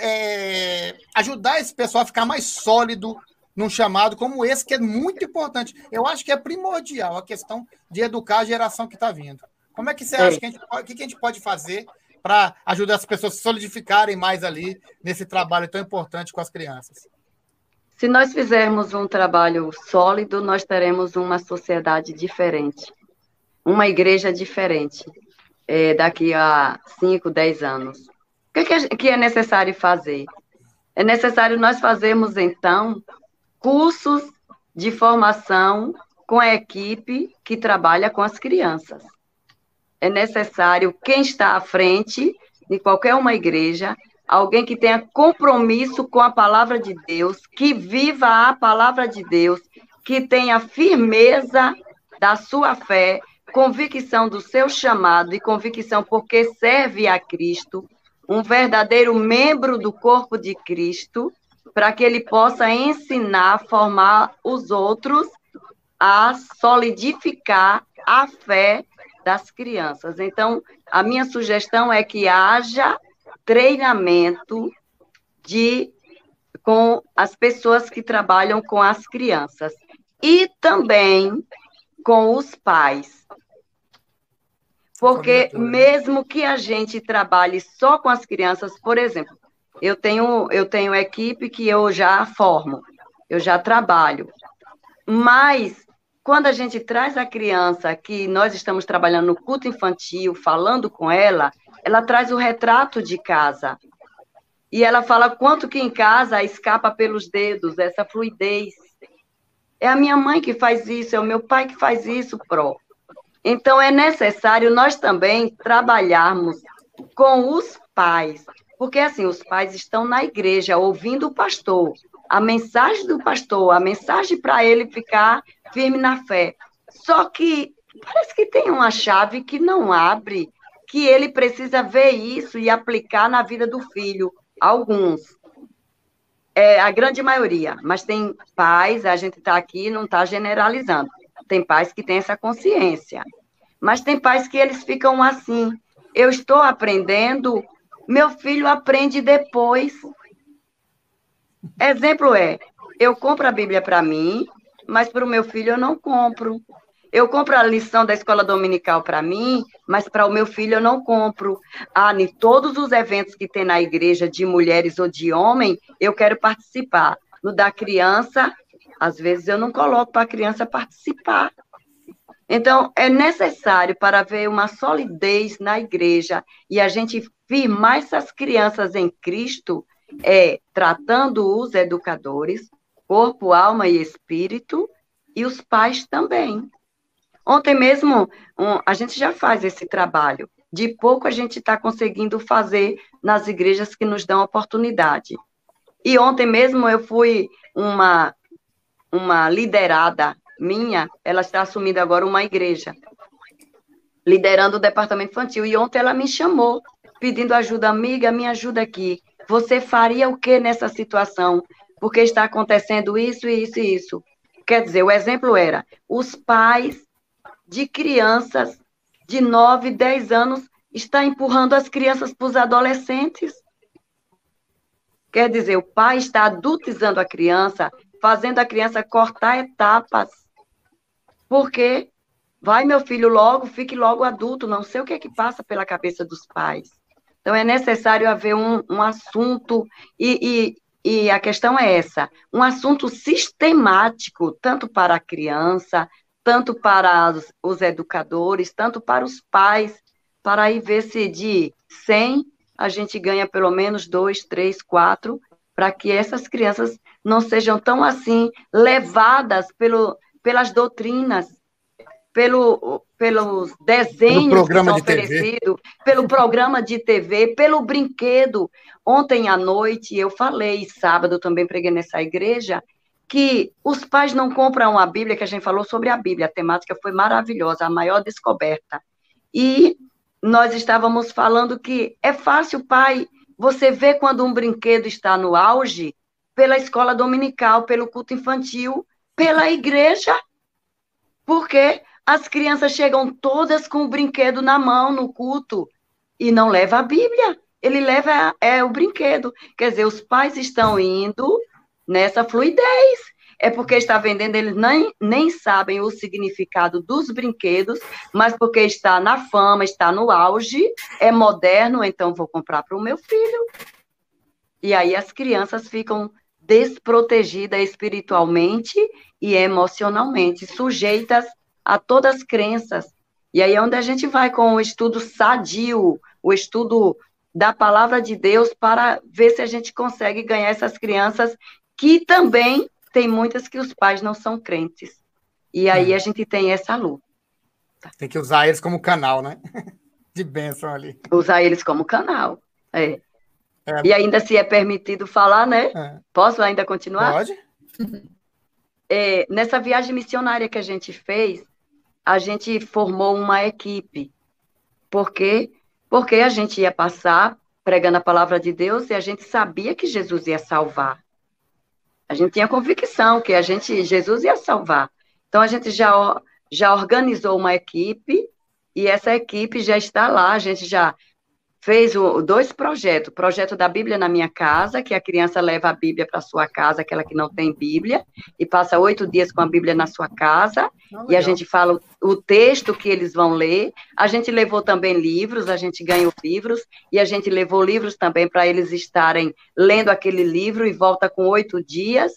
é, ajudar esse pessoal a ficar mais sólido num chamado como esse, que é muito importante. Eu acho que é primordial a questão de educar a geração que está vindo. Como é que você acha que a gente, o que a gente pode fazer para ajudar as pessoas a se solidificarem mais ali nesse trabalho tão importante com as crianças? Se nós fizermos um trabalho sólido, nós teremos uma sociedade diferente, uma igreja diferente é, daqui a 5, 10 anos. O que é, que é necessário fazer? É necessário nós fazermos, então, cursos de formação com a equipe que trabalha com as crianças. É necessário quem está à frente de qualquer uma igreja, alguém que tenha compromisso com a palavra de Deus, que viva a palavra de Deus, que tenha firmeza da sua fé, convicção do seu chamado e convicção porque serve a Cristo, um verdadeiro membro do corpo de Cristo, para que ele possa ensinar, formar os outros a solidificar a fé das crianças. Então, a minha sugestão é que haja treinamento de com as pessoas que trabalham com as crianças e também com os pais. Porque mesmo que a gente trabalhe só com as crianças, por exemplo, eu tenho, eu tenho equipe que eu já formo, eu já trabalho. Mas, quando a gente traz a criança, que nós estamos trabalhando no culto infantil, falando com ela, ela traz o retrato de casa. E ela fala quanto que em casa escapa pelos dedos, essa fluidez. É a minha mãe que faz isso, é o meu pai que faz isso, pró. Então, é necessário nós também trabalharmos com os pais, porque assim, os pais estão na igreja ouvindo o pastor, a mensagem do pastor, a mensagem para ele ficar firme na fé. Só que parece que tem uma chave que não abre, que ele precisa ver isso e aplicar na vida do filho. Alguns. É, a grande maioria, mas tem pais, a gente está aqui não está generalizando. Tem pais que têm essa consciência. Mas tem pais que eles ficam assim. Eu estou aprendendo meu filho aprende depois. Exemplo é, eu compro a Bíblia para mim, mas para o meu filho eu não compro. Eu compro a lição da escola dominical para mim, mas para o meu filho eu não compro. Ah, em todos os eventos que tem na igreja de mulheres ou de homem, eu quero participar. No da criança, às vezes eu não coloco para a criança participar. Então, é necessário para ver uma solidez na igreja e a gente firmar essas crianças em Cristo é tratando os educadores, corpo, alma e espírito, e os pais também. Ontem mesmo, um, a gente já faz esse trabalho. De pouco a gente está conseguindo fazer nas igrejas que nos dão oportunidade. E ontem mesmo eu fui uma, uma liderada minha, ela está assumindo agora uma igreja, liderando o departamento infantil. E ontem ela me chamou pedindo ajuda, amiga, me ajuda aqui. Você faria o que nessa situação? Porque está acontecendo isso, isso e isso. Quer dizer, o exemplo era: os pais de crianças de 9, 10 anos estão empurrando as crianças para os adolescentes. Quer dizer, o pai está adultizando a criança, fazendo a criança cortar etapas. Porque vai, meu filho, logo, fique logo adulto, não sei o que é que passa pela cabeça dos pais. Então, é necessário haver um, um assunto, e, e, e a questão é essa: um assunto sistemático, tanto para a criança, tanto para os, os educadores, tanto para os pais, para aí ver se de 100 a gente ganha pelo menos dois, três, quatro, para que essas crianças não sejam tão assim levadas pelo, pelas doutrinas, pelo, pelos desenhos que são oferecidos, pelo programa de TV, pelo brinquedo. Ontem à noite eu falei, sábado também preguei nessa igreja, que os pais não compram a Bíblia, que a gente falou sobre a Bíblia, a temática foi maravilhosa, a maior descoberta. E nós estávamos falando que é fácil, pai, você ver quando um brinquedo está no auge pela escola dominical, pelo culto infantil, pela igreja. Porque as crianças chegam todas com o brinquedo na mão no culto e não leva a Bíblia. Ele leva é, o brinquedo. Quer dizer, os pais estão indo nessa fluidez. É porque está vendendo, eles nem, nem sabem o significado dos brinquedos, mas porque está na fama, está no auge, é moderno, então vou comprar para o meu filho. E aí as crianças ficam desprotegidas espiritualmente e emocionalmente, sujeitas a todas as crenças. E aí é onde a gente vai com o estudo sadio, o estudo da palavra de Deus para ver se a gente consegue ganhar essas crianças que também tem muitas que os pais não são crentes. E aí é. a gente tem essa luta. Tem que usar eles como canal, né? De bênção ali. Usar eles como canal. É. é. E ainda se é permitido falar, né? É. Posso ainda continuar? Pode. É, nessa viagem missionária que a gente fez, a gente formou uma equipe. Por quê? Porque a gente ia passar pregando a palavra de Deus e a gente sabia que Jesus ia salvar. A gente tinha convicção que a gente Jesus ia salvar. Então a gente já já organizou uma equipe e essa equipe já está lá, a gente já fez dois projetos. O projeto da Bíblia na minha casa, que a criança leva a Bíblia para sua casa, aquela que não tem Bíblia, e passa oito dias com a Bíblia na sua casa, ah, e a gente fala o texto que eles vão ler. A gente levou também livros, a gente ganhou livros, e a gente levou livros também para eles estarem lendo aquele livro e volta com oito dias.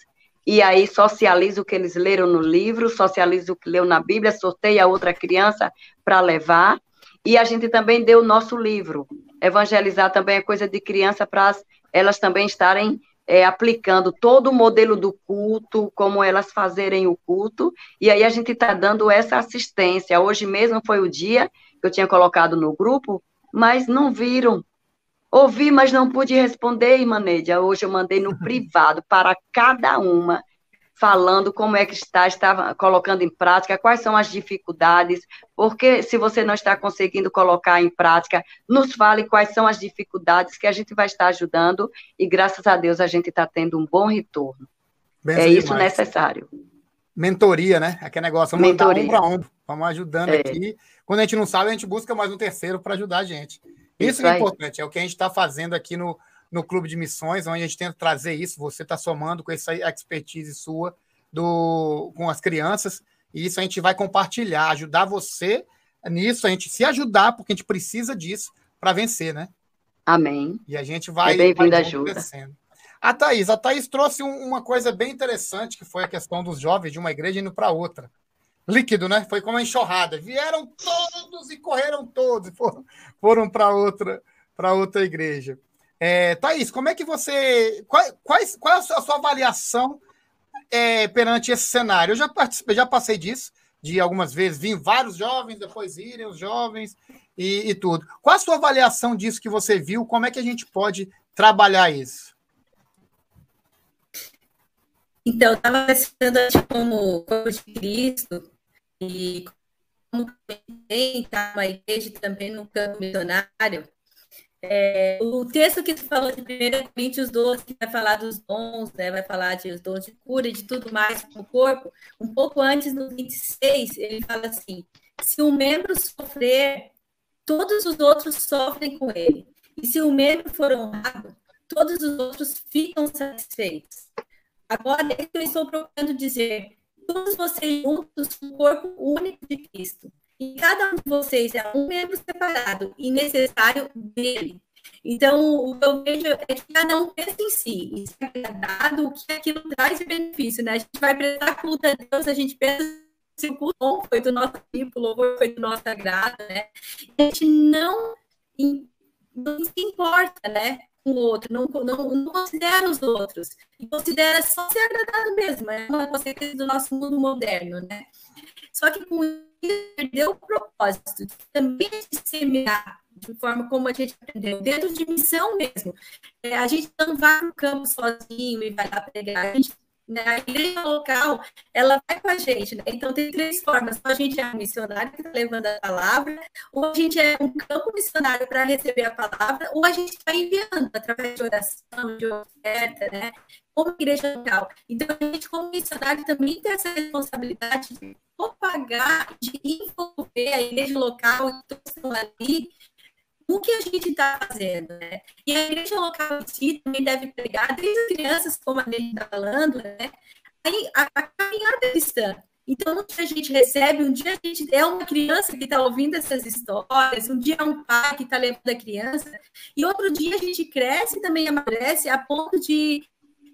E aí socializa o que eles leram no livro, socializa o que leu na Bíblia, sorteia outra criança para levar. E a gente também deu o nosso livro. Evangelizar também é coisa de criança para elas também estarem é, aplicando todo o modelo do culto, como elas fazerem o culto, e aí a gente está dando essa assistência. Hoje mesmo foi o dia que eu tinha colocado no grupo, mas não viram. Ouvi, mas não pude responder, irmã Nédia. Hoje eu mandei no privado para cada uma falando como é que está, está colocando em prática, quais são as dificuldades, porque se você não está conseguindo colocar em prática, nos fale quais são as dificuldades que a gente vai estar ajudando e graças a Deus a gente está tendo um bom retorno. Benção é isso demais. necessário. Mentoria, né? Aquele negócio, vamos Mentoria. ombro a ombro, vamos ajudando é. aqui. Quando a gente não sabe, a gente busca mais um terceiro para ajudar a gente. Isso, isso é importante, é o que a gente está fazendo aqui no, no Clube de Missões, onde a gente tenta trazer isso. Você está somando com essa expertise sua do, com as crianças, e isso a gente vai compartilhar, ajudar você nisso, a gente se ajudar, porque a gente precisa disso para vencer, né? Amém. E a gente vai. É bem-vinda ajuda. A Thaís, a Thaís trouxe uma coisa bem interessante, que foi a questão dos jovens de uma igreja indo para outra. Líquido, né? Foi como uma enxurrada. Vieram todos e correram todos, foram, foram para outra, outra igreja. É, Thaís, como é que você. Qual, quais, qual é a sua avaliação é, perante esse cenário? Eu já participei, já passei disso, de algumas vezes vim vários jovens, depois irem os jovens e, e tudo. Qual a sua avaliação disso que você viu? Como é que a gente pode trabalhar isso? Então, eu estava pensando como corpo de Cristo e como também está uma igreja também no campo missionário, é, o texto que tu falou de 1 Coríntios 12, que vai falar dos dons, né, vai falar de dons de cura e de tudo mais no corpo, um pouco antes, no 26, ele fala assim: se um membro sofrer, todos os outros sofrem com ele. E se um membro for honrado, todos os outros ficam satisfeitos. Agora, é que eu estou procurando dizer: todos vocês juntos, um corpo único de Cristo e cada um de vocês é um membro separado e necessário dele. Então, o que eu vejo é que cada um pensa em si, e se é dado o que aquilo traz de benefício, né? A gente vai prestar culto a Deus, a gente pensa se o culto foi do nosso tipo, o louvor foi do nosso agrado, né? A gente não, não se importa, né? Com o outro, não, não, não considera os outros, e considera só ser agradado mesmo, é uma consequência do nosso mundo moderno, né? Só que com perdeu o propósito de também semear de forma como a gente aprendeu, dentro de missão mesmo. É, a gente não vai para o campo sozinho e vai lá pregar, a gente Né? A igreja local, ela vai com a gente, né? Então, tem três formas. Ou a gente é um missionário que está levando a palavra, ou a gente é um campo missionário para receber a palavra, ou a gente está enviando através de oração, de oferta, né? Como igreja local. Então, a gente, como missionário, também tem essa responsabilidade de propagar, de envolver a igreja local e todos ali o que a gente está fazendo, né? E a igreja local em si também deve pregar, desde as crianças, como a gente está falando, né? Aí, a, a caminhada cristã. Então, um dia a gente recebe, um dia a gente é uma criança que está ouvindo essas histórias, um dia é um pai que está levando a criança, e outro dia a gente cresce e também amadurece a ponto de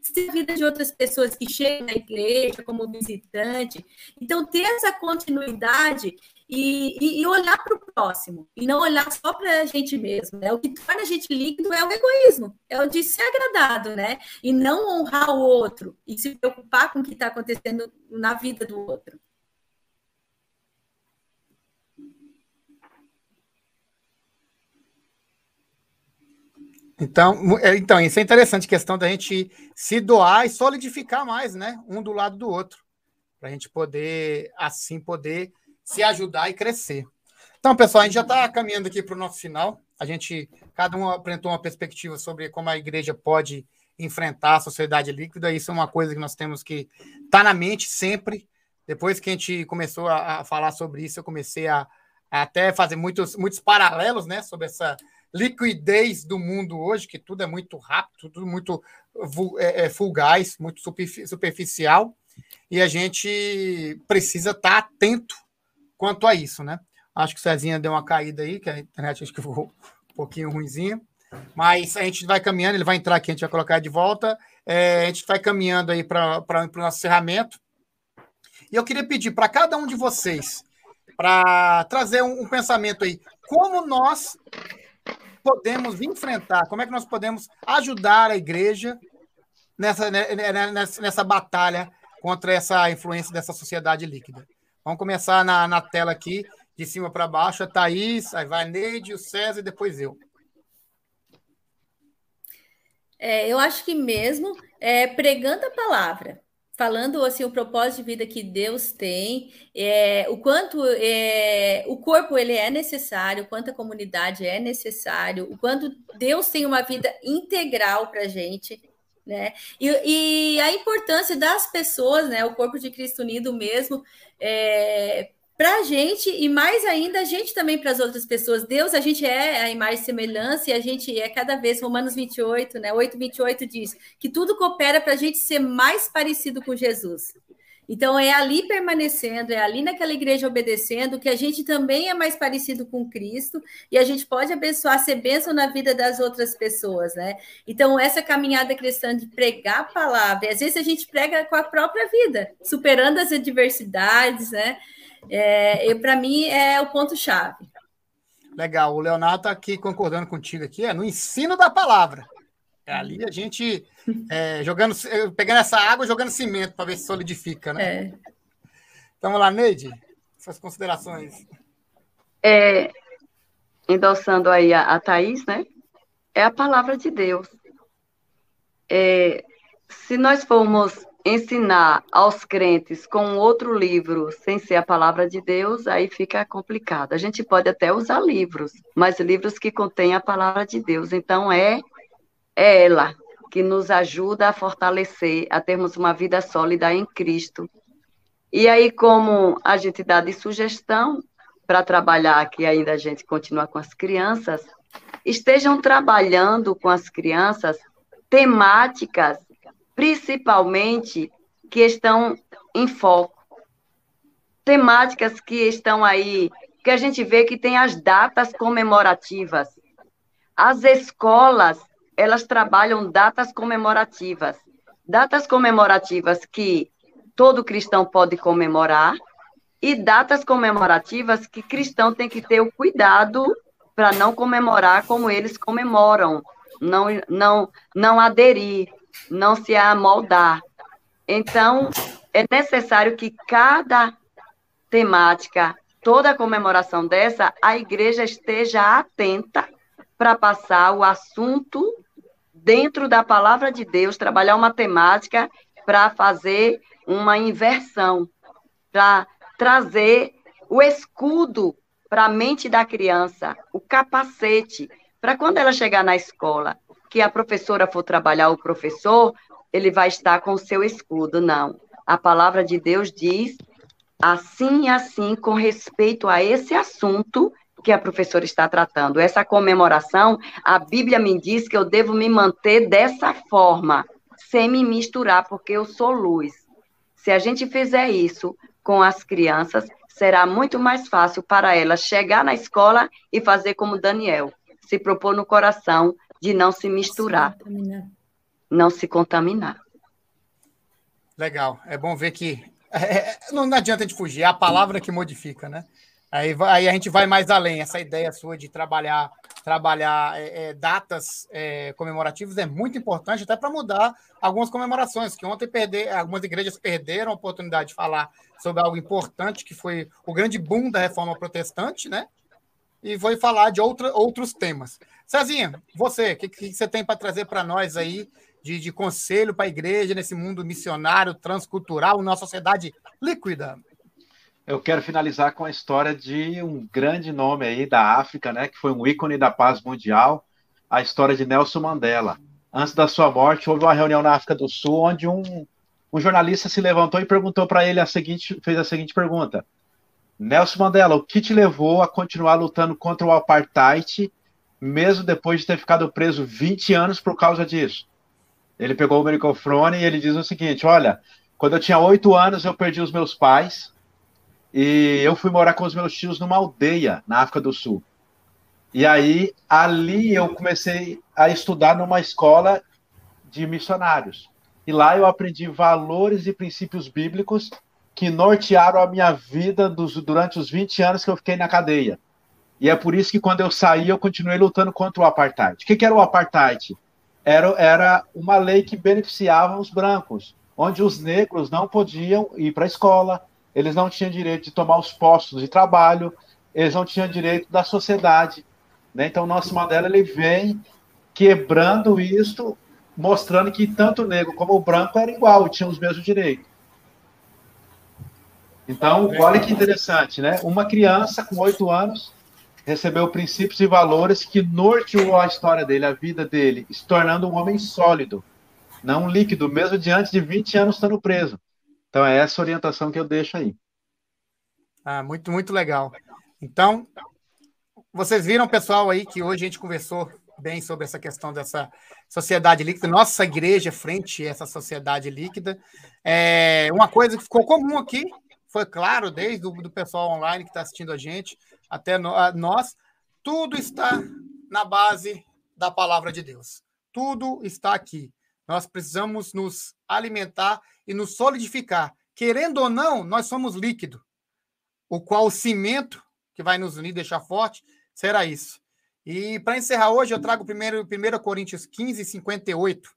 ser a vida de outras pessoas que chegam na igreja como visitante. Então, ter essa continuidade e, e, olhar para o próximo, e não olhar só para a gente mesmo. Né? O que torna a gente líquido é o egoísmo, é o de ser agradado, né? E não honrar o outro e se preocupar com o que está acontecendo na vida do outro. Então, é, então, isso é interessante, questão da gente se doar e solidificar mais, né? Um do lado do outro. Para a gente poder, assim, poder se ajudar e crescer. Então, pessoal, a gente já está caminhando aqui para o nosso final. A gente, cada um apresentou uma perspectiva sobre como a igreja pode enfrentar a sociedade líquida. Isso é uma coisa que nós temos que estar tá na mente sempre. Depois que a gente começou a, a falar sobre isso, eu comecei a, a, até fazer muitos, muitos paralelos né, sobre essa liquidez do mundo hoje, que tudo é muito rápido, tudo muito é, é, fugaz, muito superficial, e a gente precisa estar atento quanto a isso, né? Acho que o Cezinha deu uma caída aí, que a internet acho que ficou um pouquinho ruimzinha. Mas a gente vai caminhando, ele vai entrar aqui, a gente vai colocar de volta. É, a gente vai caminhando aí para o nosso encerramento. E eu queria pedir para cada um de vocês para trazer um, um, pensamento aí. Como nós podemos enfrentar, como é que nós podemos ajudar a igreja nessa, né, né, né, nessa, nessa batalha contra essa influência dessa sociedade líquida? Vamos começar na, na tela aqui, de cima para baixo, a Thaís, aí vai a Neide, o César e depois eu. É, eu acho que mesmo é, pregando a palavra, falando assim o propósito de vida que Deus tem, é, o quanto é, o corpo ele é necessário, o quanto a comunidade é necessário, o quanto Deus tem uma vida integral para gente, né? E, e, a importância das pessoas, né? O corpo de Cristo unido mesmo, é, para a gente e mais ainda a gente também para as outras pessoas. Deus, a gente é a imagem e semelhança e a gente é cada vez, Romanos 28, né? 8, 28 diz que tudo coopera para a gente ser mais parecido com Jesus. Então, é ali permanecendo, é ali naquela igreja obedecendo, que a gente também é mais parecido com Cristo e a gente pode abençoar, ser bênção na vida das outras pessoas, né? Então, essa caminhada cristã de pregar a palavra, às vezes a gente prega com a própria vida, superando as adversidades, né? É, Para mim, é o ponto-chave. Legal, o Leonardo está aqui concordando contigo aqui, é no ensino da palavra. É ali a gente é, jogando, pegando essa água e jogando cimento para ver se solidifica, né? É. Então vamos lá, Neide, suas considerações. É, endossando aí a, a Thaís, né? É a palavra de Deus. É, se nós formos ensinar aos crentes com outro livro sem ser a palavra de Deus, aí fica complicado. A gente pode até usar livros, mas livros que contêm a palavra de Deus. Então é é ela que nos ajuda a fortalecer, a termos uma vida sólida em Cristo. E aí, como a gente dá de sugestão para trabalhar, que ainda a gente continua com as crianças, estejam trabalhando com as crianças temáticas, principalmente, que estão em foco. Temáticas que estão aí, que a gente vê que tem as datas comemorativas. As escolas elas trabalham datas comemorativas. Datas comemorativas que todo cristão pode comemorar e datas comemorativas que cristão tem que ter o cuidado para não comemorar como eles comemoram, não, não, não aderir, não se amoldar. Então, é necessário que cada temática, toda comemoração dessa, a igreja esteja atenta para passar o assunto dentro da palavra de Deus, trabalhar uma temática para fazer uma inversão, para trazer o escudo para a mente da criança, o capacete, para quando ela chegar na escola, que a professora for trabalhar o professor, ele vai estar com o seu escudo. Não. A palavra de Deus diz assim e assim com respeito a esse assunto que a professora está tratando. Essa comemoração, a Bíblia me diz que eu devo me manter dessa forma, sem me misturar, porque eu sou luz. Se a gente fizer isso com as crianças, será muito mais fácil para elas chegar na escola e fazer como Daniel, se propor no coração de não se misturar, se não se contaminar. Legal, é bom ver que é, não, não adianta de fugir, é a palavra que modifica, né? Aí, aí a gente vai mais além. Essa ideia sua de trabalhar trabalhar é, é, datas é, comemorativas é muito importante, até para mudar algumas comemorações, que ontem perder, algumas igrejas perderam a oportunidade de falar sobre algo importante, que foi o grande boom da reforma protestante, né? E foi falar de outra, outros temas. Cezinha, você, o que, que você tem para trazer para nós aí de, de conselho para a igreja nesse mundo missionário, transcultural, numa sociedade líquida? Eu quero finalizar com a história de um grande nome aí da África, né, que foi um ícone da paz mundial, a história de Nelson Mandela. Antes da sua morte, houve uma reunião na África do Sul onde um, um jornalista se levantou e perguntou para ele a seguinte, fez a seguinte pergunta: Nelson Mandela, o que te levou a continuar lutando contra o apartheid, mesmo depois de ter ficado preso 20 anos por causa disso? Ele pegou o microfone e ele diz o seguinte: Olha, quando eu tinha oito anos, eu perdi os meus pais e eu fui morar com os meus tios numa aldeia na África do Sul. E aí, ali eu comecei a estudar numa escola de missionários. E lá eu aprendi valores e princípios bíblicos que nortearam a minha vida dos, durante os 20 anos que eu fiquei na cadeia. E é por isso que quando eu saí, eu continuei lutando contra o apartheid. O que, que era o apartheid? Era, era uma lei que beneficiava os brancos, onde os negros não podiam ir para a escola, eles não tinham direito de tomar os postos de trabalho, eles não tinham direito da sociedade. Né? Então, nosso modelo ele vem quebrando isso, mostrando que tanto o negro como o branco era igual, tinham os mesmos direitos. Então, olha que interessante, né? Uma criança com oito anos recebeu princípios e valores que norteou a história dele, a vida dele, se tornando um homem sólido, não líquido, mesmo diante de 20 anos estando preso. Então, é essa orientação que eu deixo aí. Ah, muito, muito legal. Então, vocês viram, pessoal, aí que hoje a gente conversou bem sobre essa questão dessa sociedade líquida, nossa igreja frente a essa sociedade líquida. É, uma coisa que ficou comum aqui, foi claro, desde o do pessoal online que está assistindo a gente, até no, a nós, tudo está na base da palavra de Deus. Tudo está aqui. Nós precisamos nos alimentar e nos solidificar. Querendo ou não, nós somos líquido, o qual o cimento que vai nos unir, deixar forte, será isso. E para encerrar hoje, eu trago primeiro 1 Coríntios 15, 58.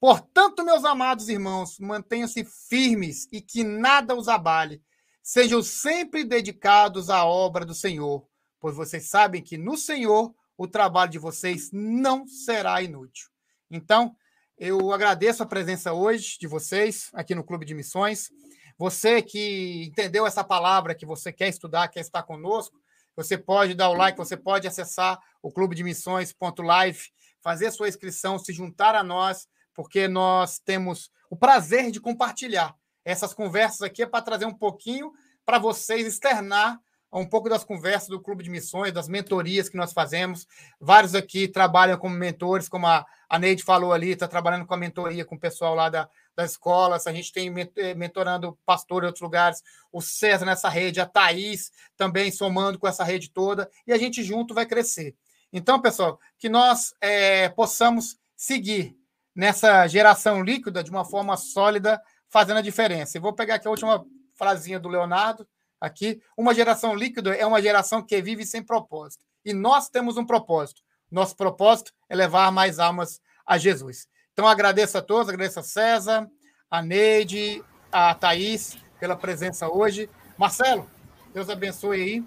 Portanto, meus amados irmãos, mantenham-se firmes e que nada os abale. Sejam sempre dedicados à obra do Senhor, pois vocês sabem que no Senhor o trabalho de vocês não será inútil. Então, eu agradeço a presença hoje de vocês aqui no Clube de Missões. Você que entendeu essa palavra, que você quer estudar, quer estar conosco, você pode dar o like, você pode acessar o clube de missões.live, fazer sua inscrição, se juntar a nós, porque nós temos o prazer de compartilhar. Essas conversas aqui é para trazer um pouquinho para vocês externar um pouco das conversas do Clube de Missões, das mentorias que nós fazemos. Vários aqui trabalham como mentores, como a, a Neide falou ali, está trabalhando com a mentoria com o pessoal lá da, das escolas. A gente tem eh, mentorando pastor em outros lugares, o César nessa rede, a Thaís também somando com essa rede toda, e a gente junto vai crescer. Então, pessoal, que nós é, possamos seguir nessa geração líquida de uma forma sólida, fazendo a diferença. Eu vou pegar aqui a última frasinha do Leonardo aqui. Uma geração líquida é uma geração que vive sem propósito. E nós temos um propósito. Nosso propósito é levar mais almas a Jesus. Então, agradeço a todos, agradeço a César, a Neide, a Thaís pela presença hoje. Marcelo, Deus abençoe aí.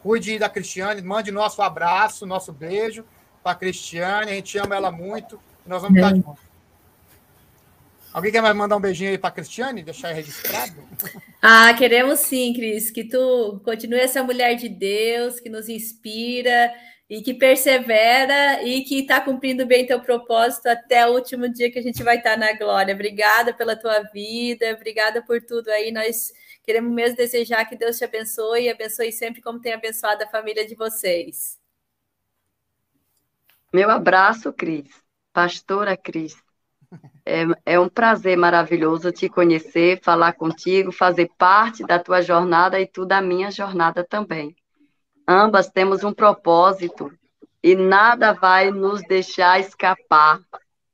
Cuide da Cristiane, mande nosso abraço, nosso beijo para a Cristiane. A gente ama ela muito. Nós vamos estar de volta. Alguém quer mais mandar um beijinho aí para a Cristiane, deixar registrado? Ah, queremos sim, Cris, que tu continue essa mulher de Deus, que nos inspira e que persevera e que está cumprindo bem teu propósito até o último dia que a gente vai estar tá na glória. Obrigada pela tua vida, obrigada por tudo aí. Nós queremos mesmo desejar que Deus te abençoe e abençoe sempre como tem abençoado a família de vocês. Meu abraço, Cris. Pastora Cris. É, é, um prazer maravilhoso te conhecer, falar contigo, fazer parte da tua jornada e tu da minha jornada também. Ambas temos um propósito e nada vai nos deixar escapar.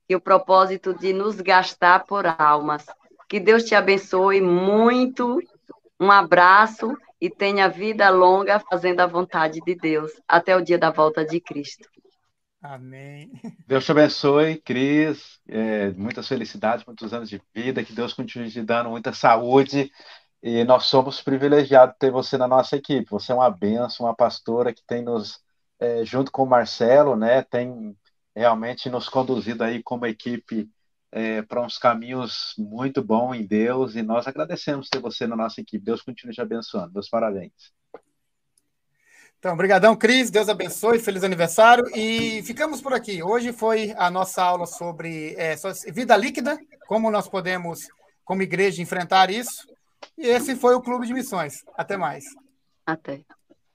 E o propósito de nos gastar por almas. Que Deus te abençoe muito. Um abraço e tenha vida longa fazendo a vontade de Deus até o dia da volta de Cristo. Amém. Deus te abençoe, Cris. É, muitas felicidades, muitos anos de vida. Que Deus continue te dando muita saúde. E nós somos privilegiados de ter você na nossa equipe. Você é uma benção, uma pastora que tem nos, é, junto com o Marcelo, né, tem realmente nos conduzido aí como equipe é, para uns caminhos muito bons em Deus. E nós agradecemos ter você na nossa equipe. Deus continue te abençoando. Meus parabéns. Então, obrigadão, Cris. Deus abençoe. Feliz aniversário. E ficamos por aqui. Hoje foi a nossa aula sobre é, vida líquida, como nós podemos, como igreja, enfrentar isso. E esse foi o Clube de Missões. Até mais. Até.